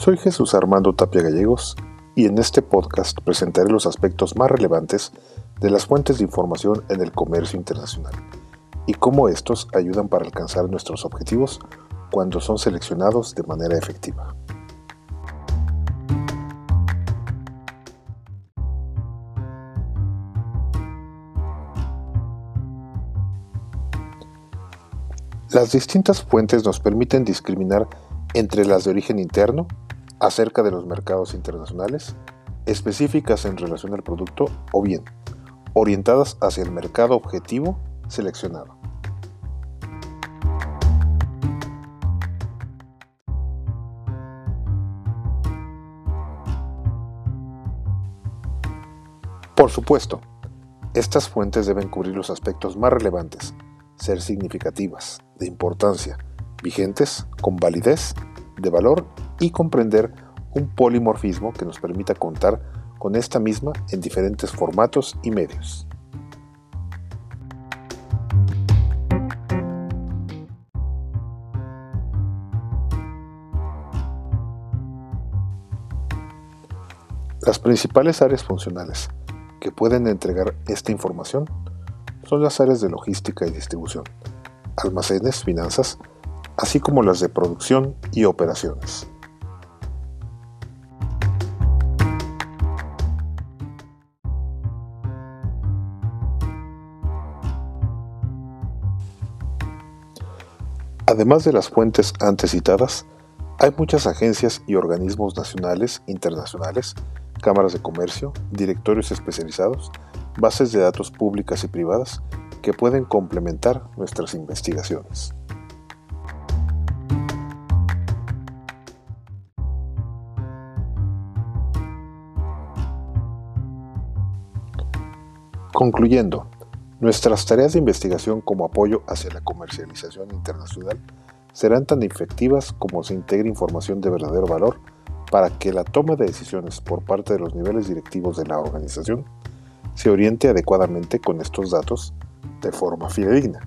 Soy Jesús Armando Tapia Gallegos y en este podcast presentaré los aspectos más relevantes de las fuentes de información en el comercio internacional y cómo estos ayudan para alcanzar nuestros objetivos cuando son seleccionados de manera efectiva. Las distintas fuentes nos permiten discriminar entre las de origen interno, acerca de los mercados internacionales, específicas en relación al producto o bien orientadas hacia el mercado objetivo seleccionado. Por supuesto, estas fuentes deben cubrir los aspectos más relevantes, ser significativas, de importancia, vigentes, con validez, de valor y comprender un polimorfismo que nos permita contar con esta misma en diferentes formatos y medios. Las principales áreas funcionales que pueden entregar esta información son las áreas de logística y distribución, almacenes, finanzas, así como las de producción y operaciones. Además de las fuentes antes citadas, hay muchas agencias y organismos nacionales, internacionales, cámaras de comercio, directorios especializados, bases de datos públicas y privadas que pueden complementar nuestras investigaciones. Concluyendo, Nuestras tareas de investigación como apoyo hacia la comercialización internacional serán tan efectivas como se integre información de verdadero valor para que la toma de decisiones por parte de los niveles directivos de la organización se oriente adecuadamente con estos datos de forma fidedigna.